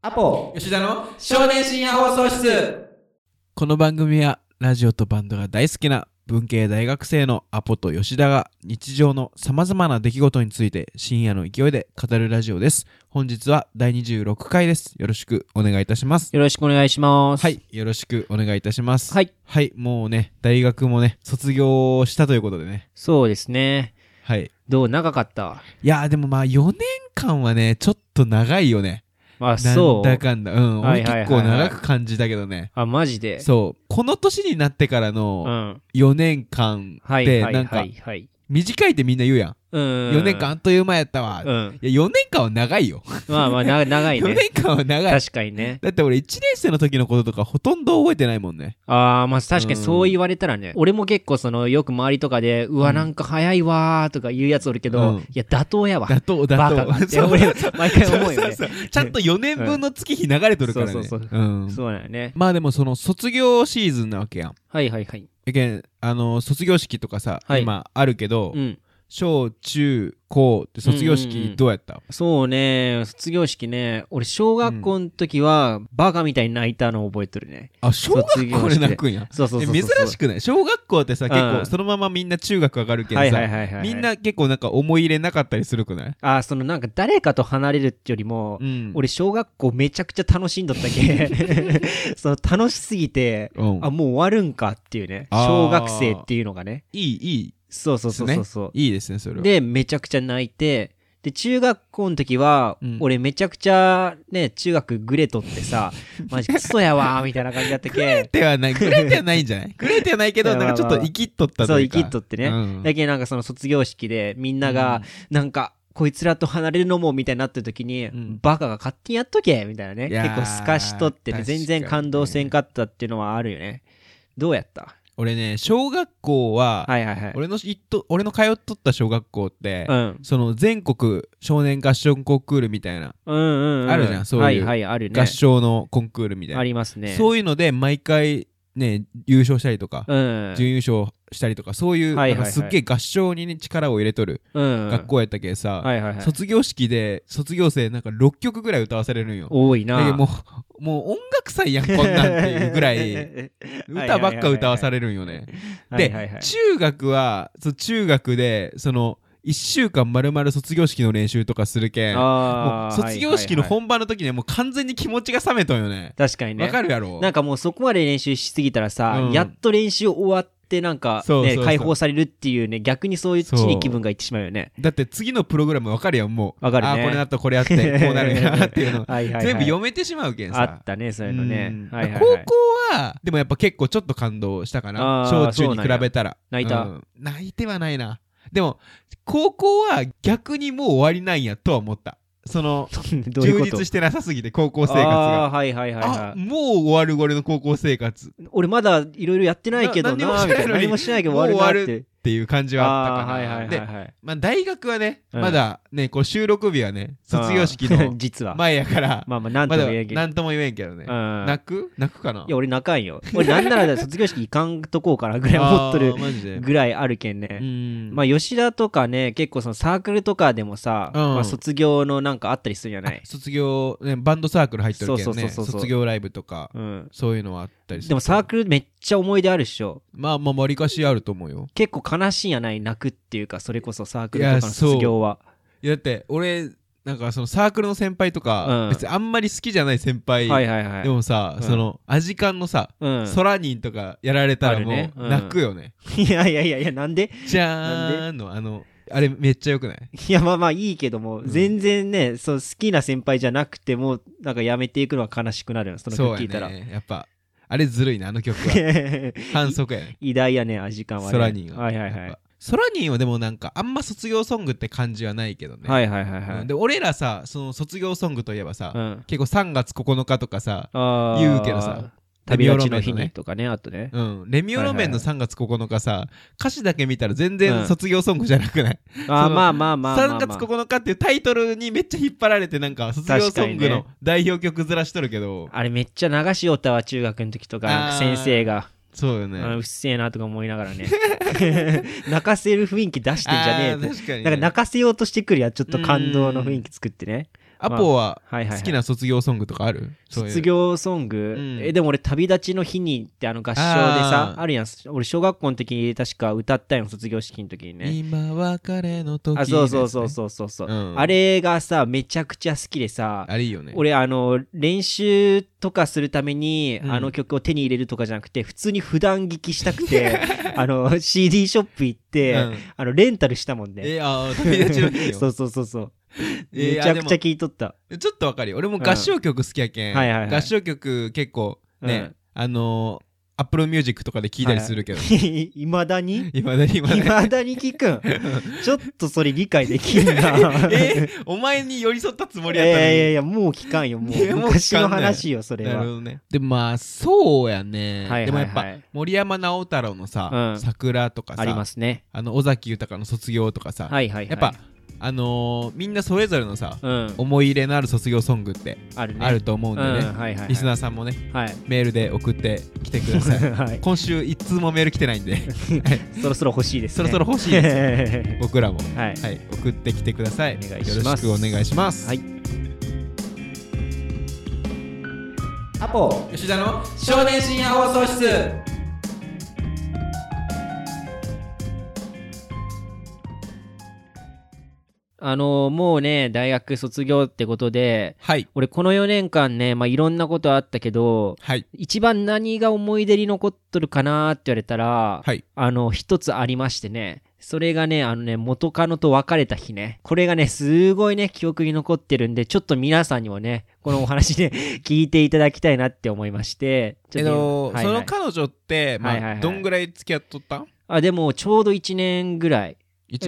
アポ吉田の少年深夜放送室この番組はラジオとバンドが大好きな文系大学生のアポと吉田が日常の様々な出来事について深夜の勢いで語るラジオです。本日は第26回です。よろしくお願いいたします。よろしくお願いします。はい、よろしくお願いいたします。はい。はい、もうね、大学もね、卒業したということでね。そうですね。はい。どう長かった？いやーでもまあ4年間はね、ちょっと長いよね。あ、なそう。んだかんだ。うん。俺はいはいはいはい結構長く感じたけどね。あ、マジで？そう。この年になってからうのん。4年間はいで、はいはなんかいはい。短いってみんな言うやん。うん。4年間あっという間やったわ。うん。いや、4年間は長いよ。まあまあ、な長い4ね。年間は長い。確かにね。だって俺1年生の時のこととかほとんど覚えてないもんね。ああ、まあ確かにうんそう言われたらね。俺も結構その、よく周りとかで、うわ、うんなんか早いわーとか言うやつおるけうどん、いや、妥当やわ。だと、だバと。カがって、そう俺、毎回思うよね。そうそうそうちゃんと4年分の月日流れとるからね。そうそうそううんそうだよね。まあでもその卒業シーズンなわけやん。はいはいはい。やけん、あの、卒業式とかさ、はい今あるけど、うん。小中高って卒業うんうんうん式どうやった、そうね、卒業式ね、俺小学校の時はバカみたいに泣いたのを覚えてるね。あ、小学校で泣くんや？そうそうそう珍しくない？小学校ってさ、結うん。構そのままみんな中学上がるけどさ。みんな結構なんか思い入れなかったりするくない？あ、そのなんか誰かと離れるってよりも、うん。俺小学校めちゃくちゃ楽しんどったけ？その楽しすぎて、うん。あ、もう終わるんかっていうね。小学生っていうのがね。いい、いいそうそうそうそうそう。いいですね、それは。で、めちゃくちゃ泣いて、で、中学校の時は、うん俺めちゃくちゃね、中学グレとってさ、マジクソやわーみたいな感じだったけ。ではない、グレてはないんじゃない？グレてはないけど、なんかちょっと生きっとったそう、というか。生きっとってね。うんだけどなんかその卒業式でみんなが、なんか、こいつらと離れるのもみたいになってる時に、んバカが勝手にやっとけみたいなね。結構すかしとってね、全然感動せんかったっていうのはあるよね。どうやった？俺ね、小学校は、はいはいはい。俺のいっと俺の通っとった小学校って、うん。その全国少年合唱コンクールみたいな、うんうんうん。あるじゃんそういうはいはい、ね。合唱のコンクールみたいな。ありますね。そういうので、毎回ね、優勝したりとか、うん。準優勝したりとか、そういう、はいはいはいなんかすっげえ合唱に、ね、力を入れとるうん。学校やったけさ、はいはいはい。卒業式で卒業生なんか6曲ぐらい歌わされるんよ。多いな。もう、もう音楽祭やん、こんなんっていうぐら い、歌ばっか歌わされるんよね。で、はいはいはい。中学は、そう中学で、その、1週間まるまる卒業式の練習とかするけん、もう卒業式の本番の時にはもう完全に気持ちが冷めとんよね。確かにね。わかるやろ？なんかもうそこまで練習しすぎたらさ、うんやっと練習終わってなんかね解放されるっていうね逆にそういう地に気分がいってしまうよねだって次のプログラムわかるやん、もう。わかるねあーこれなったこれやって、こうなるんやなっていうの。はい全部読めてしまうけんさ。あったねそういうのねうんはいはいはい高校は、でもやっぱ結構ちょっと感動したかな。小中に比べたら。泣いたうん泣いてはないな。でも、高校は逆にもう終わりなんやとは思った。その、どういうこと？充実してなさすぎて、高校生活あが。ーはいはいはいあは、い。もう終わる俺の高校生活。俺まだいろいろやってないけどななみたいな。何何ももしないけど終わるなってっていう感じはあったかな。はいはいはいで、はい。まあ大学はね、うん。まだね、こう収録日はね、卒業式の 実は。前やから、まあまあなんとも言えんけど。なんとも言えんけどね。うん。泣く？泣くかな？いや俺泣かんよ。俺なんなら卒業式行かんとこうかなぐらい思っとる。ぐらいあるけんね。うん。まあ吉田とかね結構そのサークルとかでもさ、うん。まあ、卒業のなんかあったりするんじゃない？卒業、ね、バンドサークル入ってるけどね。そうそうそうそう。卒業ライブとかうん。そういうのはあったりするでもサークルめっちゃ思い出あるっしょ。まあまあわりかしあると思うよ。結構悲しいんやない泣くっていうかそれこそサークルとかの卒業は。いやだって俺なんかそのサークルの先輩とか、うん。別にあんまり好きじゃない先輩、はいはいはい。でもさ、うん。そのアジカンのさ、うん、ソラニンとかやられたらもううん。泣くよね、いやいやいやいやなんで？じゃーんのあのあれめっちゃよくない？いやまあまあいいけども、ん。全然ねそう好きな先輩じゃなくてもなんかやめていくのは悲しくなるよその曲聞いたら、ね。やっぱあれずるいなあの曲は。反則やね。偉大やね味感はね。ソラニンは。はいはいはい。ソラニンはでもなんかあんま卒業ソングって感じはないけどね、はいはいはいはい、うん。で俺らさその卒業ソングといえばさ、うん、結構3月9日とかさ言うけどさ旅立ちの日にとかねあとね。うん、レミオロメンのはい3月9日さ、歌詞だけ見たら全うん。然卒業ソングじゃなくない、あーそのまあまあまあまあ、まあ、3月9日っていうタイトルにめっちゃ引っ張られてなんか卒業ソングの代表曲ずらしとるけど、あれめっちゃ流しよったわ中学の時とか先生が。そうよね。あうっせえなとか思いながらね。泣かせる雰囲気出してんじゃねえ確かに、ね、なんか泣かせようとしてくるやんちょっと感動の雰囲気作ってねアポは好きな卒業ソングとかある？卒業ソング、うん。えでも俺旅立ちの日にってあの合唱でさあるやん。俺小学校の時に確か歌ったよ卒業式の時にね。今別れの時あそうそうそううそうそうそう、うん。あれがさめちゃくちゃ好きでさあれいいよね。俺あの練習とかするために、うん。あの曲を手に入れるとかじゃなくて普通に普段聴きしたくて あの CD ショップ行って、うん。あのレンタルしたもんね。えあー旅立ちの日に そうそうそうそう。えー めちゃくちゃあでも聴いとった。ちょっとわかるよ。俺も合唱曲好きやけん、うんはいはいはい。合唱曲結構ね、うん。あのー、 Apple Music とかで聴いたりするけど、いまだに？いまだに？今いねまだに聞くん？ちょっとそれ理解できんな。えお前に寄り添ったつもいやりやったのに。いやいやもう聞かんよ。もう昔の話よそれは。なるほどね。でもまあそうやね、はいはいはい。でもやっぱ森山直太朗のさ、うん。桜とかさありますね。あの尾崎豊の卒業とかさ、はいはいはい。やっぱあのーみんなそれぞれのさ、うん。思い入れのある卒業ソングってあるね。あると思うんでね、うんはいはいはい。リスナーさんもねはい。メールで送ってきてください。はい。今週一通もメール来てないんで。そろそろ欲しいですね。そろそろ欲しいですす 僕らも、はい。はい、送ってきてください。お願いします。よろしくお願いします、はい。アポ。吉田の少年深夜放送室あのもうね大学卒業ってことではい。俺この4年間ねまあいろんなことあったけどはい。一番何が思い出に残っとるかなって言われたら、はい。あの一つありましてね。それがねあのね元カノと別れた日ね。これがねすごいね記憶に残ってるんでちょっと皆さんにもねこのお話で 聞いていただきたいなって思いまして。ちょっえっと、はいはい。その彼女って、まあはいはいはい。どんぐらい付き合っとった？んあでもちょうど1年ぐらい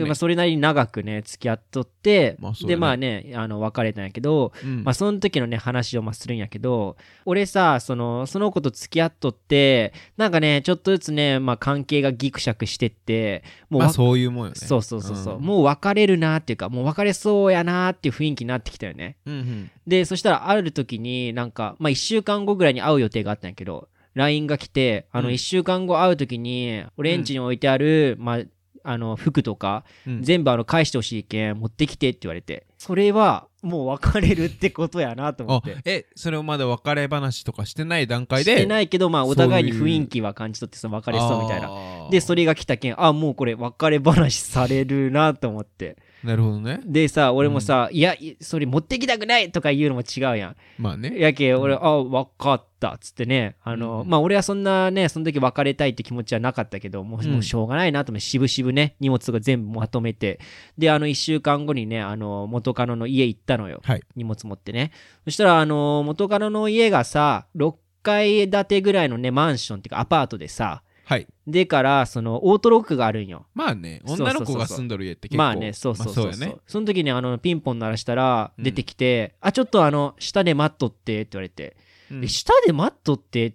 まあ、それなりに長くね付き合っとって、まあね。でまあねあの別れたんやけど、うん。まあ、その時のね話をまあするんやけど俺さそのその子と付き合っとってなんかねちょっとずつね、まあ、関係がギクシャクしてってもうわまあそういうもんよね。そうそうそうそう、ん。もう別れるなっていうかもう別れそうやなっていう雰囲気になってきたよね。うんうん。でそしたらある時になんか、まあ、1週間後ぐらいに会う予定があったんやけど LINE が来てあのうん。1週間後会う時に俺ん家に置いてある、まああの服とかうん。全部あの返してほしいけん持ってきてって言われてそれはもう別れるってことやなと思あって。えそれをまだ別れ話とかしてない段階でしてないけどまあお互いに雰囲気は感じ取ってその別れそうみたいな。なでそれが来たけんあもうこれ別れ話されるなと思ってなるほどね。でさ俺もさ、いやいそれ持ってきたくないとか言うのも違うやん。まあね。やけ俺、あ分かったっつってね。あの、うん。まあ俺はそんなねその時別れたいって気持ちはなかったけどもう,、うん。もうしょうがないなと思って渋々ね荷物が全部まとめて。であの1週間後にねあの元カノの家行ったのよ。はい。荷物持ってね。そしたらあの元カノの家がさ6階建てぐらいのねマンションっていうかアパートでさはい。でからそのオートロックがあるんよ。まあねそうそうそう女の子が住んどる家って結構まあねそうそうそうそう、まあやね。その時にあのピンポン鳴らしたらうん。出てきて、あちょっとあの下で待っとってって言われて、うん。え下で待っとってっ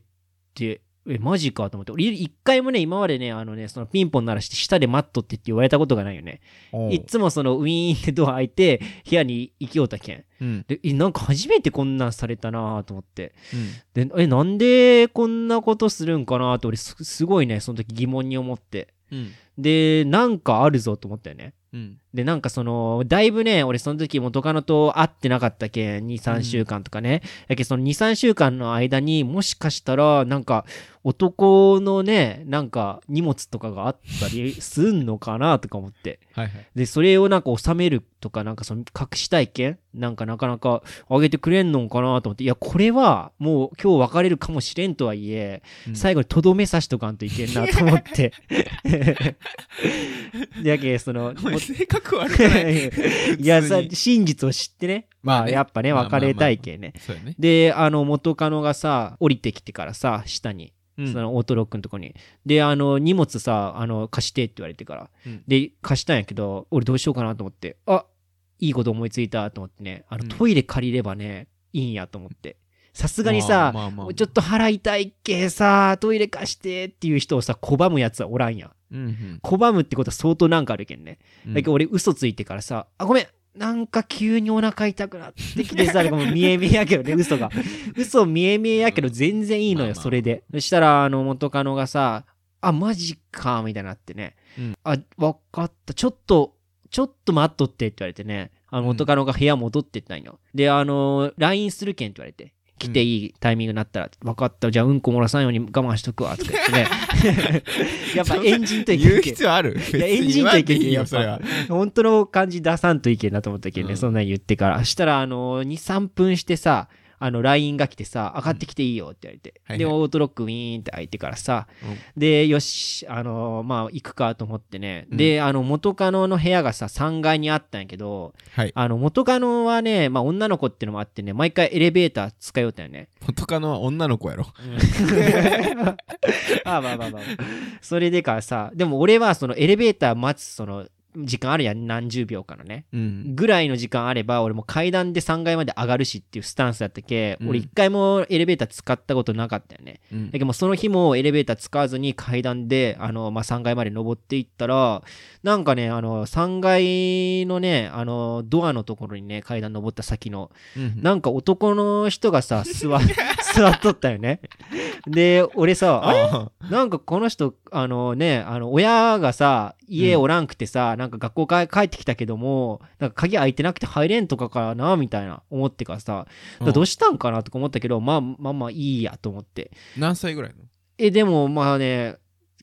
てえマジかと思って。俺一回もね今までねあのねそのピンポン鳴らして下で待っとってって言われたことがないよね。いっつもそのウィーンってドア開いて部屋に行きようたけん。うん。でえなんか初めてこんなんされたなと思って。うん。でえなんでこんなことするんかなと俺すすごいねその時疑問に思って。うん。でなんかあるぞと思ったよね。うんでなんかそのだいぶね俺その時元カノと会ってなかったけん23週間とかね、だけどその23週間の間にもしかしたらなんか男のねなんか荷物とかがあったりすんのかなとか思って。はいはい。でそれをなんか収めるとかなんかその隠したいけんなんかなかなかあげてくれんのかなと思って。いやこれはもう今日別れるかもしれんとはいえ、うん。最後にとどめさしとかんといけんなと思って。で やけその性格悪くない。いやさ真実を知ってね。まあね。やっぱね別れたいけんね。であの元カノがさ降りてきてからさ下に。うん。そのオートロックのとこに。で、あの、荷物さ、あの、貸してって言われてから。うん。で、貸したんやけど、俺どうしようかなと思って、あいいこと思いついたと思ってね、あの、うん。トイレ借りればね、いいんやと思って。さすがにさ、まあまあまあちょっと払いたいっけさ、トイレ貸してっていう人をさ、拒むやつはおらんやん。うんうん拒むってことは相当なんかあるけんね。うんだけど俺嘘ついてからさ、あ、ごめん、なんか急にお腹痛くなってきてさ、もう見え見えやけどね、嘘が。嘘見え見えやけど全然いいのよ、それで。そしたら、あの、元カノがさ、あ、マジか、みたいになってね。うんあ、わかった。ちょっと、ちょっと待っとってって言われてね。ああの元カノが部屋戻ってったんよ。で、あの、LINE するけんって言われて。来ていいタイミングになったら、分かった、じゃあうんこ漏らさんように我慢しとくわ、とか言ってね。やっぱエンジンといけ言う必要ある？いやエンジンといけんけん別に言わんでいいよ、それは。本当の感じ出さんといけんなと思ったけんね、うん。そんなん言ってから。したら、あの、2、3分してさ、あの、LINE が来てさ、上がってきていいよって言われて。で、はいはいオートロックウィーンって開いてからさ、うんで、よし、あの、まあ、行くかと思ってね。うんで、あの、元カノの部屋がさ、3階にあったんやけど、はい。あの、元カノはね、まあ、女の子ってのもあってね、毎回エレベーター使いよったよね。元カノは女の子やろ。あまあまあまあ。それでかさ、でも俺はそのエレベーター待つその時間あるやん、何十秒かのね。うん。ぐらいの時間あれば、俺も階段で3階まで上がるしっていうスタンスだったけ、うん俺一回もエレベーター使ったことなかったよね。うんだけどその日もエレベーター使わずに階段で、あの、まあ、3階まで登っていったら、なんかね、あの、3階のね、あの、ドアのところにね、階段登った先の、うんなんか男の人がさ、座、座っとったよね。で、俺さ、あれ？あなんかこの人、あのね、あの、親がさ、家おらんくてさ、なんか学校か帰ってきたけども、なんか鍵開いてなくて入れんとかかな、みたいな思ってからさ、うん。どうしたんかなとか思ったけど、まあまあまあいいやと思って。何歳ぐらいの？え、でもまあね、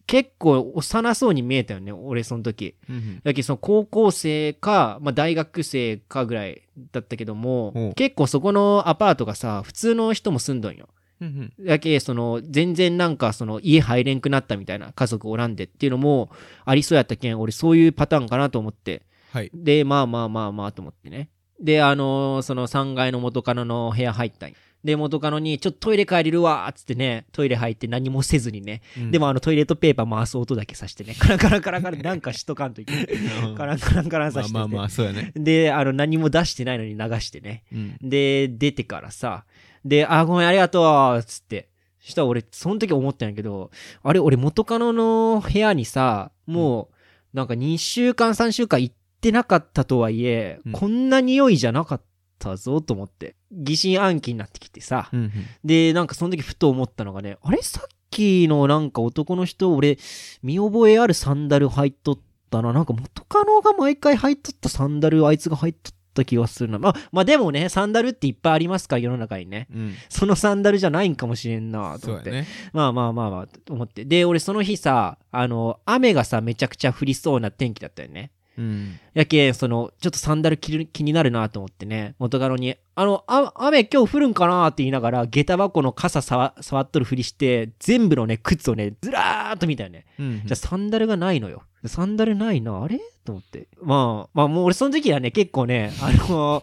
結構幼そうに見えたよね、俺その時。うんだけどその高校生か、まあ、大学生かぐらいだったけども結構そこのアパートがさ普通の人も住んどんようんだけその全然なんかその家入れんくなったみたいな家族おらんでっていうのもありそうやったけん俺そういうパターンかなと思って。はい。でまあまあまあまあと思ってね。であのーその3階の元カノの部屋入ったんよ。で元カノにちょっとトイレ帰れるわーっつってねトイレ入って何もせずにね、でもあのトイレットペーパー回す音だけさしてね。カランカランカランカラン。なんかしとかんといけないうん、カランカランカランさしてて、まあまあまあ、そうやね。で、あの、何も出してないのに流してね。うん。で、出てからさ、で、あ、ごめん、ありがとう、つって。したら俺、その時思ったんやけど、あれ、俺元カノの部屋にさ、もう、なんか2週間、3週間行ってなかったとはいえ、うんこんな匂いじゃなかったぞ、と思って。疑心暗鬼になってきてさ。うんうんで、なんかその時ふと思ったのがね、あれさっきのなんか男の人、俺、見覚えあるサンダル履いとったな。なんか元カノが毎回履いとったサンダル、あいつが履いとった気がするな。まあ、まあでもね、サンダルっていっぱいありますか？ら、世の中にね。うん。そのサンダルじゃないんかもしれんなと思って。ね。まあまあまあまあ、と思って。で、俺その日さ、あの、雨がさ、めちゃくちゃ降りそうな天気だったよね。うん。やけん、その、ちょっとサンダル着る気になるなと思ってね、元カノに、あの、あ雨今日降るんかなって言いながら、下駄箱の傘触触っとるふりして、全部のね、靴をね、ずらーっと見たよね。うん。じゃあサンダルがないのよ。サンダルないな、あれ？と思って。まあ、まあもう俺その時はね、結構ね、あの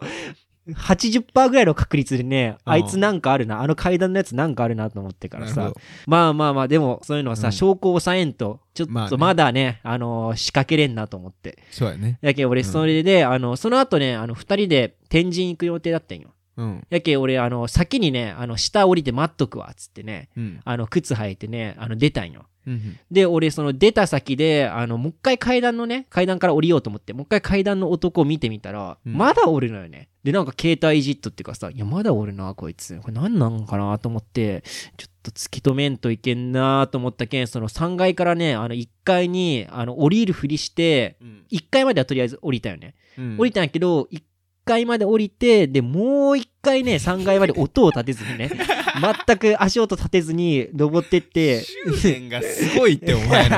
80%ぐらいの確率でね、あいつなんかあるな、あの階段のやつなんかあるなと思ってからさ。まあまあまあ、でもそういうのはさ、うん証拠を抑えんと、ちょっまあねとまだね、あの仕掛けれんなと思って。そうやね。やけん俺、それで、あの、その後ね、あの、二人で天神行く予定だったんよ。うん。やけん俺、あの、先にね、あの、下降りて待っとくわ、つってね、うん。あの、靴履いてね、あの、出たんよ。うん。で、俺、その出た先で、あの、もう一回階段のね、階段から降りようと思って、もう一回階段の男を見てみたら、うんまだおるのよね。で、なんか携帯いじっとっていうかさ、いや、まだおるな、こいつ。これ何なんかなと思って、ちょっと突き止めんといけんなと思ったけん、その3階からね、あの、1階に、あの、降りるふりして、うん。1階まではとりあえず降りたよね。うん降りたんやけど、1階まで降りて、で、もう1回ね、3階まで音を立てずにね、全く足音立てずに登ってって、執念がすごいって、お前の。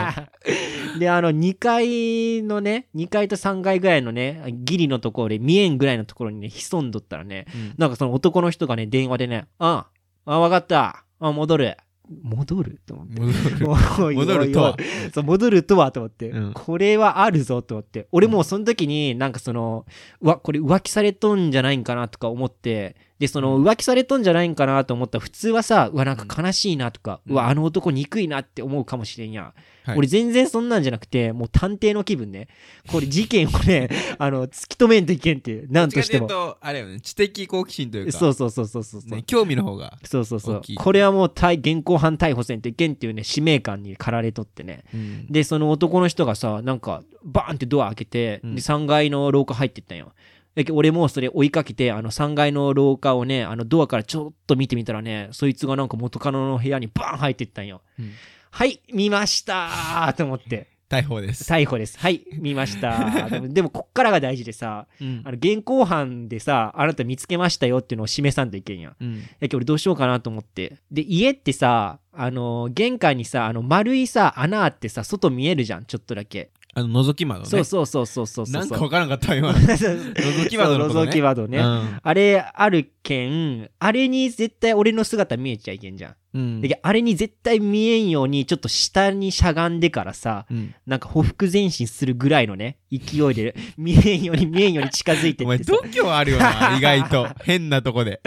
で、あの、2階のね、2階と3階ぐらいのね、ギリのところで見えんぐらいのところにね、潜んどったらね、うんなんかその男の人がね、電話でね、あ、あ、わかった。あ、戻る。戻ると思って。戻る。とは。そう、戻るとはと思って、うんこれはあるぞと思って。俺もうその時になんかその、うわ、これ浮気されとんじゃないんかなとか思って、で、その浮気されとんじゃないんかなと思ったら普通はさ、うわ、なんか悲しいなとか、うわ、あの男憎いなって思うかもしれんやん。はい俺全然そんなんじゃなくて、もう探偵の気分ね。これ事件をね、あの、突き止めんといけんっていう、なんとしても。あれよね、知的好奇心というか、そうそうそうそうそう。ね、興味の方が。そうそうそう。これはもう対現行犯逮捕せんといけんっていうね、使命感に駆られとってね。うんで、その男の人がさ、なんか、バーンってドア開けて、うんで、3階の廊下入ってったんよ。俺もそれ追いかけて、あの3階の廊下をね、あのドアからちょっと見てみたらね、そいつがなんか元カノの部屋にバーン入ってったんよ。うんはい、見ましたーと思って。逮捕です。逮捕です。はい、見ました。でも、こっからが大事でさ、うんあの現行犯でさ、あなた見つけましたよっていうのを示さんといけんやん。うん。やけど俺どうしようかなと思って。で、家ってさ、あの、玄関にさ、あの、丸いさ、穴あってさ、外見えるじゃん、ちょっとだけ。あの、覗き窓ね。そうそうそうそうそうそう。なんかわからんかったわ今。覗 覗き窓のことね。覗き窓ね。うんあれあるけん、あれに絶対俺の姿見えちゃいけんじゃん。うん。であれに絶対見えんように、ちょっと下にしゃがんでからさ、うんなんか匍匐前進するぐらいのね、勢いで、見えんように見えんように近づいてお前、ってさ度胸あるよな、意外と。変なとこで。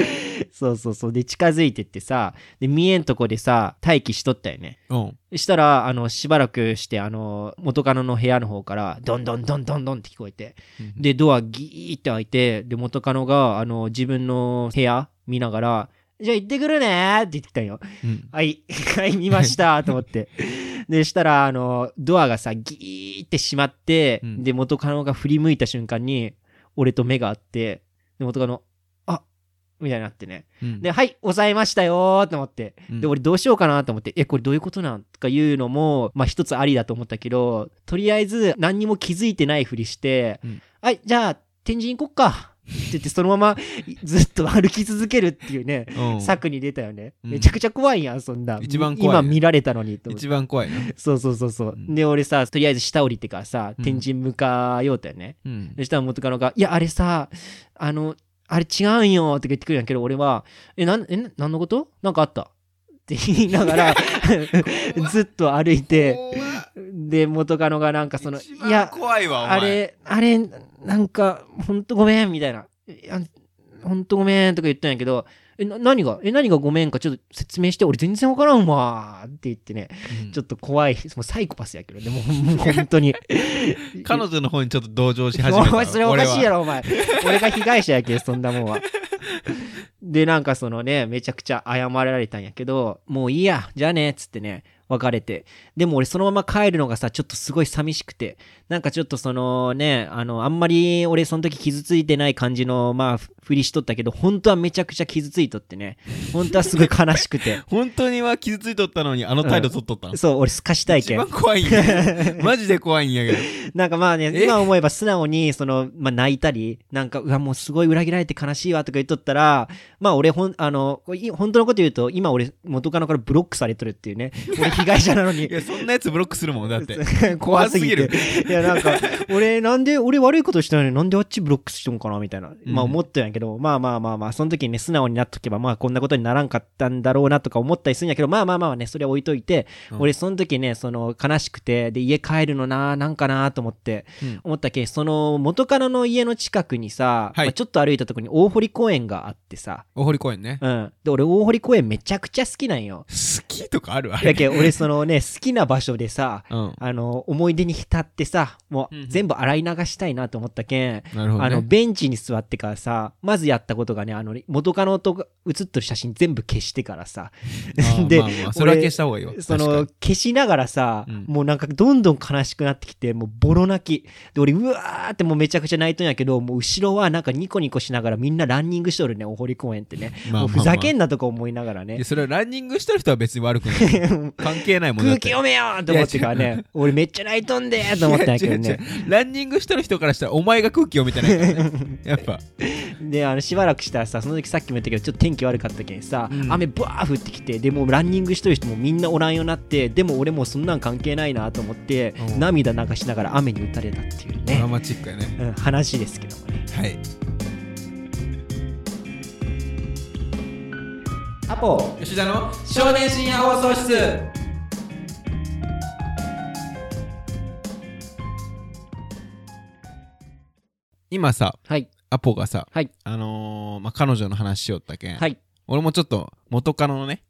そうそうそう。で、近づいてってさ、で、見えんとこでさ、待機しとったよね。うん。したら、あの、しばらくして、あの、元カノの部屋の方から、どんどんどんどんどんって聞こえて、で、ドアギーって開いて、で、元カノが、あの、自分の部屋見ながら、じゃあ行ってくるねーって言ってきたんよ。うん。はい、はい、見ましたと思って。で、したら、あの、ドアがさ、ギーって閉まって、うんで、元カノが振り向いた瞬間に、俺と目が合って、で、元カノ、あみたいになってね。うんで、はい、抑えましたよーと思って。うんで、俺どうしようかなと思って、え、これどういうことなんとかいうのも、まあ一つありだと思ったけど、とりあえず何にも気づいてないふりして、うんはい、じゃあ、天神行こっか。って言って、そのままずっと歩き続けるっていうね、うん策に出たよね。うんめちゃくちゃ怖いやん、そんな。一番怖い今見られたのに。一番怖いな。そうそうそうそう。うんで、俺さ、とりあえず下降りてからさ、うん天神向かようとよね。うん。そしたら元カノが、いや、あれさ、あの、あれ違うんよって言ってくるんやけど、俺は、え、なん、え、なんのこと？なんかあった？って言いながら、ずっと歩いて、で、元カノがなんかその、いや、怖いわ、お前。あれ、あれ、なんか、ほんとごめん、みたいな。いやほんとごめんとか言ったんやけど、え、な何が？え、何がごめんかちょっと説明して、俺全然わからんわーって言ってね、うんちょっと怖い、もうサイコパスやけど、でも、もう本当に。彼女の方にちょっと同情し始めた。お前それおかしいやろ。ろお前俺が被害者やけそんなもんはでなんかそのねめちゃくちゃ謝られたんやけどもういいやじゃあねっつってね別れてでも俺そのまま帰るのがさちょっとすごい寂しくてなんかちょっとそのねあのあんまり俺その時傷ついてない感じのまあふふりしとったけど本当はめちゃくちゃ傷ついとってね本当はすごい悲しくて 本当には傷ついとったのに、あの態度取っとったの。そう俺すかしたいけん一番怖いんや。マジで怖いんやけど。なんかまあね、え？今思えば素直に、その、まあ泣いたり、なんか、うわ、もうすごい裏切られて悲しいわとか言っとったら、まあ俺ほん、あの、本当のこと言うと、今俺、元カノからブロックされとるっていうね。俺 被害者なのにい。や、そんなやつブロックするもん、だって。怖すぎて怖す。いや、なんか、俺、なんで、俺悪いことしたのになんであっちブロックしてんかなみたいな。まあうん思ったんやけど、まあまあまあまあ、その時にね、素直になっとけば、まあこんなことにならんかったんだろうなとか思ったりするんやけど、まあまあまあね、それは置いといて、うん俺その時ね、その悲しくて、で、家帰るのな、なんかなと思って、うん思ったっけ、その元カノの家の近くにさ、ちょっと歩いたとこに大堀公園があってさ、大堀公園ね。うん。で、俺大堀公園めちゃくちゃ好きなんよ。好きとかある？あれ。だけど俺そのね、好きな場所でさ、うん。あの、思い出に浸ってさ、もう全部洗い流したいなと思ったけん、あの、ね。ベンチに座ってからさ、まずやったことがね、あの、元カノと写ってる写真全部消してからさ、でまあまあそれは消した方がいいよ。その消しながらさ、うんもうなんかどんどん悲しくなってきて、もうボロ泣き。で、俺、うわーってもうめちゃくちゃ泣いとんやけど、もう後ろはなんかニコニコしながらみんなランニングしとるね、お堀公園ってね。にまあまあまあもうふざけんなとか思いながらね。それはランニングしてる人は別に悪くない。関係ないもん空気読めよーと思ってからね、俺めっちゃ泣いとんでーと思ったんやけどねう。ランニングしてる人からしたらお前が空気読めてないからね。やっぱ。であのしばらくしたらさその時さっきも言ったけどちょっと天気悪かったけんさ、うん雨バー降ってきてでもうランニングしてる人もみんなおらんようになってでも俺もうそんなん関係ないなと思ってうん涙流しながら雨に打たれたっていうね、ドラマチックやね。うん、話ですけどもねはい。アポ吉田の少年深夜放送室今さ、はい。アポがさ、はい。あのー、まあ、彼女の話しよったけん、はい。俺もちょっと元カノのね、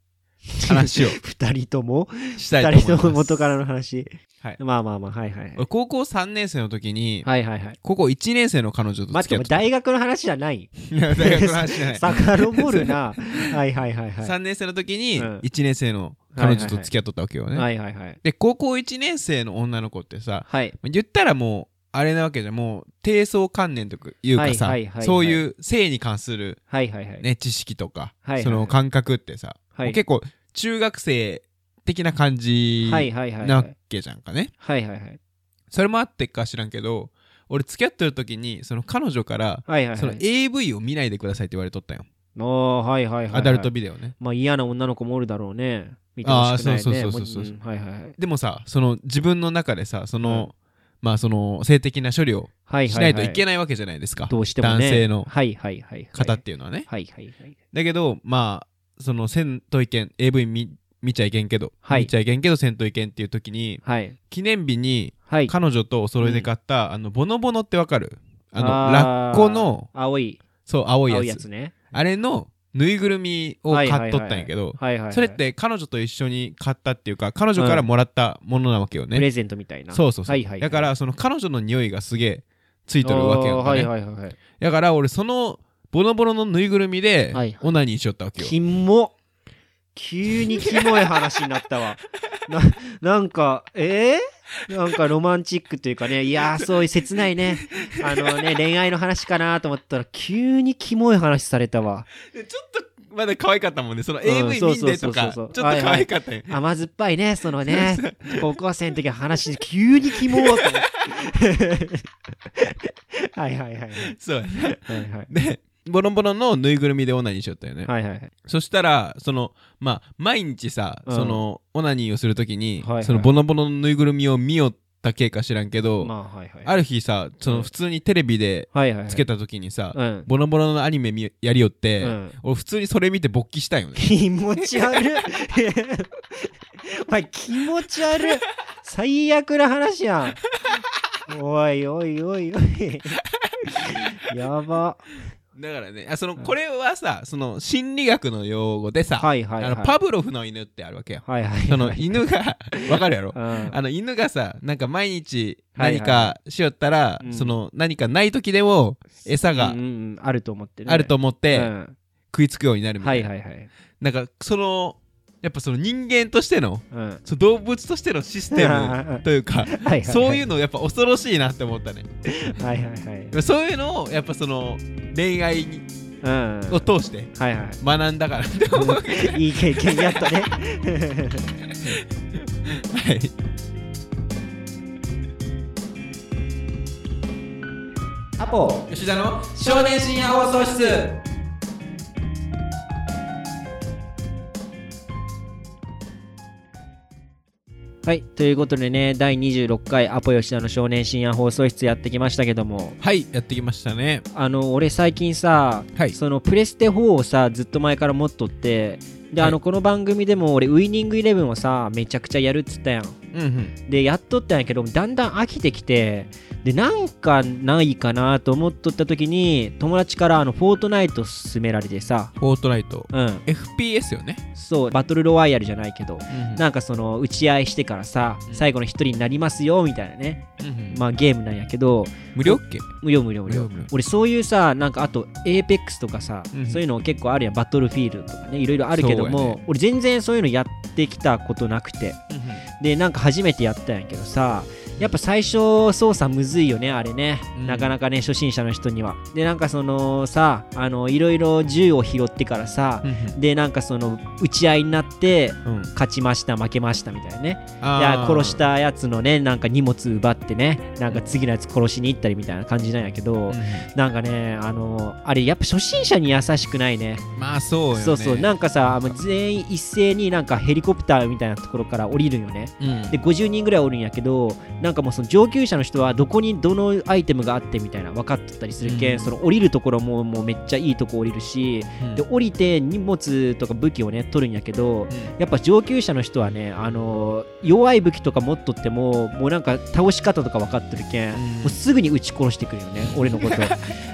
話を 二人とも？したいと思います。二人とも元からの話？はい。まあまあまあはいはい俺高校3年生の時に、はいはいはい。高校1年生の彼女と待付き合ってた。大学の話じゃない？いや大学の話じゃない。遡るな。はいはいはいはい。3年生の時にうん。1年生の彼女と付き合っとったわけよね。はいはいはい。で、高校1年生の女の子ってさ、はい。言ったらもう、あれなわけじゃん。もう低層観念というかさ、はいはいはいはい。そういう性に関する、はいはいはい。ね、知識とか、はいはいその感覚ってさ、結構中学生的な感じはいはいはいはい。なわけじゃんかね。はいはいはい。それもあってか知らんけど俺付き合ってる時にその彼女からはいはいそのはい AV を見ないでくださいって言われとったよ、ああはいはいはいはい。アダルトビデオね。まあ嫌な女の子もおるだろうね。見てほしくないね。あーそうそうそうそうもんはいはいはい。でもさその自分の中でさその、うんまあその性的な処理をはいしないといけないわけじゃないですか、どうしてもね。男性のはいはいはいはい。方っていうのはね、はいはいはい。だけどまあそのせんといけん AV 見見ちゃいけんけど、はい。見ちゃいけんけどせんといけんっていう時にはい。記念日にはい。彼女とお揃いで買った、あのボノボノってわかる？あのラッコの青い。そう青いやつ。青いやつね。あれのぬいぐるみを買っとったんやけどそれって彼女と一緒に買ったっていうか彼女からもらったものなわけよね、プレゼントみたいな。そうそうそう、はいはいはい。だからその彼女の匂いがすげえついとるわけやんかね、あーはいはいだから俺そのボノボノのぬいぐるみでオナニーしよったわけよ、キモ急にキモい話になったわ。ななんかえー、なんかロマンチックというかね。いやーそういう切ないね。あのね恋愛の話かなと思ったら急にキモい話されたわ。ちょっとまだ可愛かったもんね。そのん AV 見んでとかちそうそうそう。そうょっと可愛かったよ、甘酸っぱいねそのね。高校生の時の話で急にキモーと思って。はいはいはいはい。そうはいはい。でボノボノのぬいぐるみでオナニーしよったよね、はいはいはい。そしたらそのまあ毎日さ、うん。そのオナニーをするときに、はいはい。そのボノボノのぬいぐるみを見よった系か知らんけど、まあはいはい。ある日さその普通にテレビではいはいはい。つけたときにさ、うん。ボノボノのアニメ見やりよって、うん。俺普通にそれ見て勃起したんよね。気持ち悪い。お前気持ち悪い。最悪な話やん。おいおいおいおい。やばだからねあそのこれはさその心理学の用語でさ、はいはいはい。あのパブロフの犬ってあるわけよ。はいはいその犬が わかるやろ？うん。あの犬がさなんか毎日はいはい。何かしよったら、うん。その何かない時でも餌がうんうんうんあると思ってね。あると思ってうん。食いつくようになるみたはいいな、はいはい。なんかそのやっぱその人間としてのうん。その動物としてのシステムというかはいそういうのやっぱ恐ろしいなって思ったね。はいはいはい。そういうのをやっぱその恋愛にうん。を通してはいは学んだからって思ういいい経験やったね。はい。アポ。吉田の少年深夜放送室はいということでね第26回アポ吉田の少年深夜放送室やってきましたけども。はいやってきましたね。あの俺最近さ、はい。そのプレステ4をさずっと前から持っとってで、はい。あのこの番組でも俺ウイニングイレブンをさめちゃくちゃやるっつったやんうんうん。でやっとったんやけどだんだん飽きてきてでなんかないかなと思っとった時に友達からあのフォートナイト勧められてさ。フォートナイト。うん。FPS よね、そうバトルロワイヤルじゃないけどうんなんかその打ち合いしてからさうん。最後の一人になりますよみたいなね。うんうん。まあゲームなんやけど無料っけ？無料無料無料。俺そういうさなんかあと APEX とかさ、うんそういうの結構あるやん。バトルフィールドとかねいろいろあるけども、ね。俺全然そういうのやってきたことなくてでなんか初めてやったんやけどさやっぱ最初操作むずいよねあれね、うん。なかなかね初心者の人には。でなんかそのさあのいろいろ銃を拾ってからさ、うんでなんかその打ち合いになってうん。勝ちました負けましたみたいなね。殺したやつのねなんか荷物奪ってねなんか次のやつ殺しに行ったりみたいな感じなんやけど、うんなんかねあのあれやっぱ初心者に優しくないね。まあそうよね。そうそう。なんかさ全員一斉になんかヘリコプターみたいなところから降りるんよね。うん。で50人ぐらいおるんやけどなんかもうその上級者の人はどこにどのアイテムがあってみたいな分かってたりするけん、うん。その降りるところももうめっちゃいいとこ降りるしうん。で降りて荷物とか武器をね取るんやけどうん。やっぱ上級者の人はねあの弱い武器とか持っとってももうなんか倒し方とか分かってるけん、うん。もうすぐに撃ち殺してくるよね俺のこと。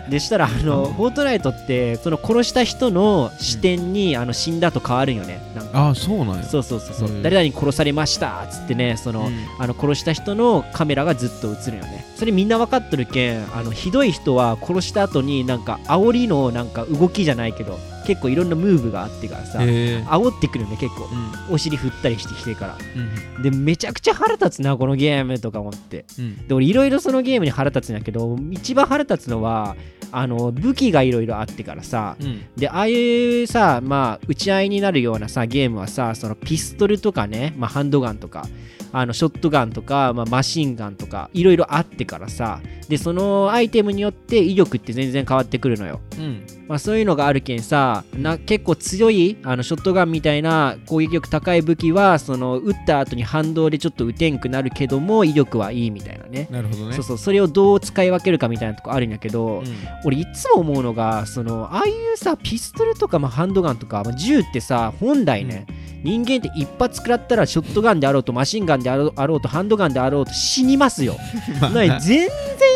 でしたらあのフォートナイトってその殺した人の視点に、あの死んだと変わるんよねなんか。ああそうなんや。そうそうそうそう、うん。誰々に殺されましたっつってねその、うん。あの殺した人のカメラがずっと映るよね。それみんな分かってるけんあのひどい人は殺した後になんか煽りのなんか動きじゃないけど結構いろんなムーブがあってからさ煽ってくるよね結構。うん。お尻振ったりしてきてから。うんでめちゃくちゃ腹立つなこのゲームとか思って。うん。で俺いろいろそのゲームに腹立つんやけど一番腹立つのはあの武器がいろいろあってからさうん。でああいうさまあ打ち合いになるようなさゲームはさそのピストルとかね、まあ、ハンドガンとかあのショットガンとか、まあ、マシンガンとかいろいろあってからさでそのアイテムによって威力って全然変わってくるのよ。うん。まあ、そういうのがあるけんさな結構強いあのショットガンみたいな攻撃力高い武器はその撃った後に反動でちょっと撃てんくなるけども威力はいいみたいなね。なるほどね。そうそうそれをどう使い分けるかみたいなとこあるんやけど、うん。俺いつも思うのがそのああいうさピストルとか、まあ、ハンドガンとか、まあ、銃ってさ本来ね、人間って一発食らったらショットガンであろうとマシンガンであろうとハンドガンであろうと死にますよ。全然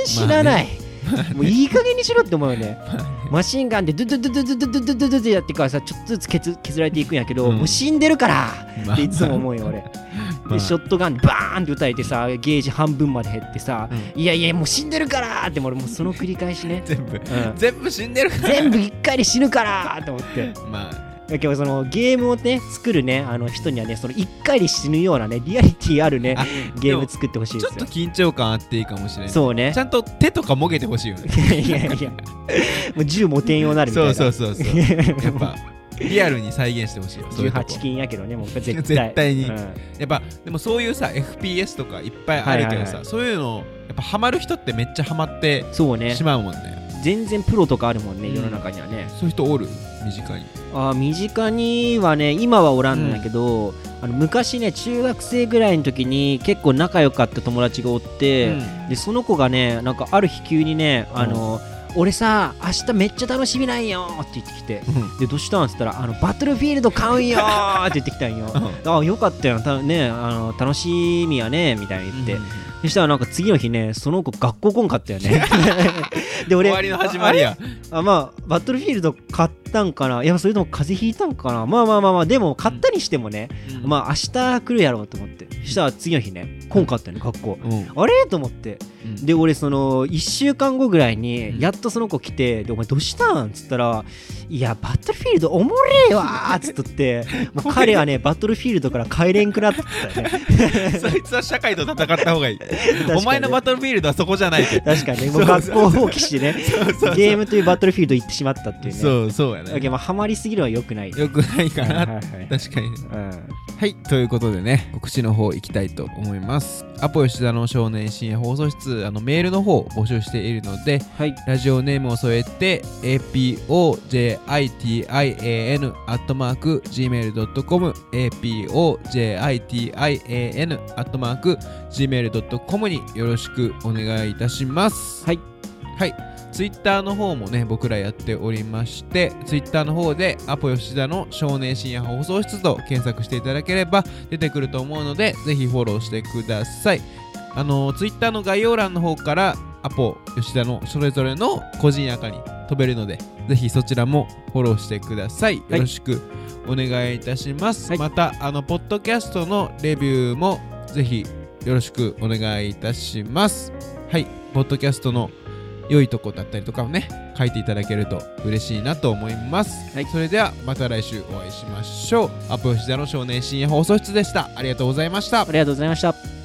死なない。もういい加減にしろって思うよね。マシンガンでドゥドゥドゥドゥドゥドゥドゥドゥドゥドゥやってからさちょっとずつ削削られていくんやけど、うんもう死んでるからまあっていつも思うよ俺。まあでショットガンでバーンって撃たれてさゲージ半分まで減ってさ、ういやいやもう死んでるからってもう俺もうその繰り返しね。全部うん全部死んでるから全部一回で死ぬからと思って。まあだけどそのゲームをね作るねあの人にはねその一回で死ぬようなねリアリティあるねあゲーム作ってほしいですよ。ちょっと緊張感あっていいかもしれないそうね。ちゃんと手とかもげてほしいよね。いやいやいや。もう銃持てんようになるみたいな。そうそうそうそう。やっぱリアルに再現してほしいよそういうとこ。18金やけどねもう絶対。絶対に。うん。やっぱでもそういうさ FPS とかいっぱいあるけどさ、はいはいはい。そういうのやっぱハマる人ってめっちゃハマってそうね。しまうもんね。全然プロとかあるもんねうん世の中にはね、そういう人おる？身近にあー身近にはね今はおらんのやけど、あの昔ね中学生ぐらいの時に結構仲良かった友達がおって、でその子がねなんかある日急にねあの、俺さ明日めっちゃ楽しみなんよって言ってきてうん。でどうしたん？っつったらあのバトルフィールド買うんよー って言ってきたんよ。あよかったよたねあの楽しみやねみたいに言って、そしたらなんか次の日ねその子学校来んかったよね。で俺終わりの始まりや。あまあバトルフィールド買ったんかないやそれとも風邪ひいたんかなまあまあまあまあでも買ったにしてもね、うんまあ明日来るやろうと思ってそしたら次の日ね来んかったよね学校うんあれと思ってうんで俺その1週間後ぐらいにやっとその子来て「でお前どうしたん?」っつったら「いやバトルフィールドおもれえわ」っつっとってもう彼はねバトルフィールドから帰れんくなってたよねそいつは社会と戦った方がいいお前のバトルフィールドはそこじゃないって確かにねもう学校放棄してねゲームというバトルフィールド行ってしまったっていうねそうそうやだけどまあハマりすぎるのは良くないよくないかなはいはいはい確かにねうんはい、ということでね、告知の方行きたいと思います。アポ吉田の少年深夜放送室、あのメールの方を募集しているので、はいラジオネームを添えて、apojitan アットマーク gmail.com、apojitan アットマーク gmail.com によろしくお願いいたします。はい。はい。ツイッターの方もね、僕らやっておりまして、ツイッターの方で、アポ吉田の少年深夜放送室と検索していただければ出てくると思うので、ぜひフォローしてください。あの、ツイッターの概要欄の方から、アポ吉田のそれぞれの個人アカに飛べるので、ぜひそちらもフォローしてください。よろしくお願いいたします。はいまた、あの、ポッドキャストのレビューもぜひよろしくお願いいたします。はい、ポッドキャストの良いとこだったりとかをね、書いていただけると嬉しいなと思います。はいそれではまた来週お会いしましょう。アポ吉田の少年深夜放送室でした。ありがとうございましたあ。りがとうございました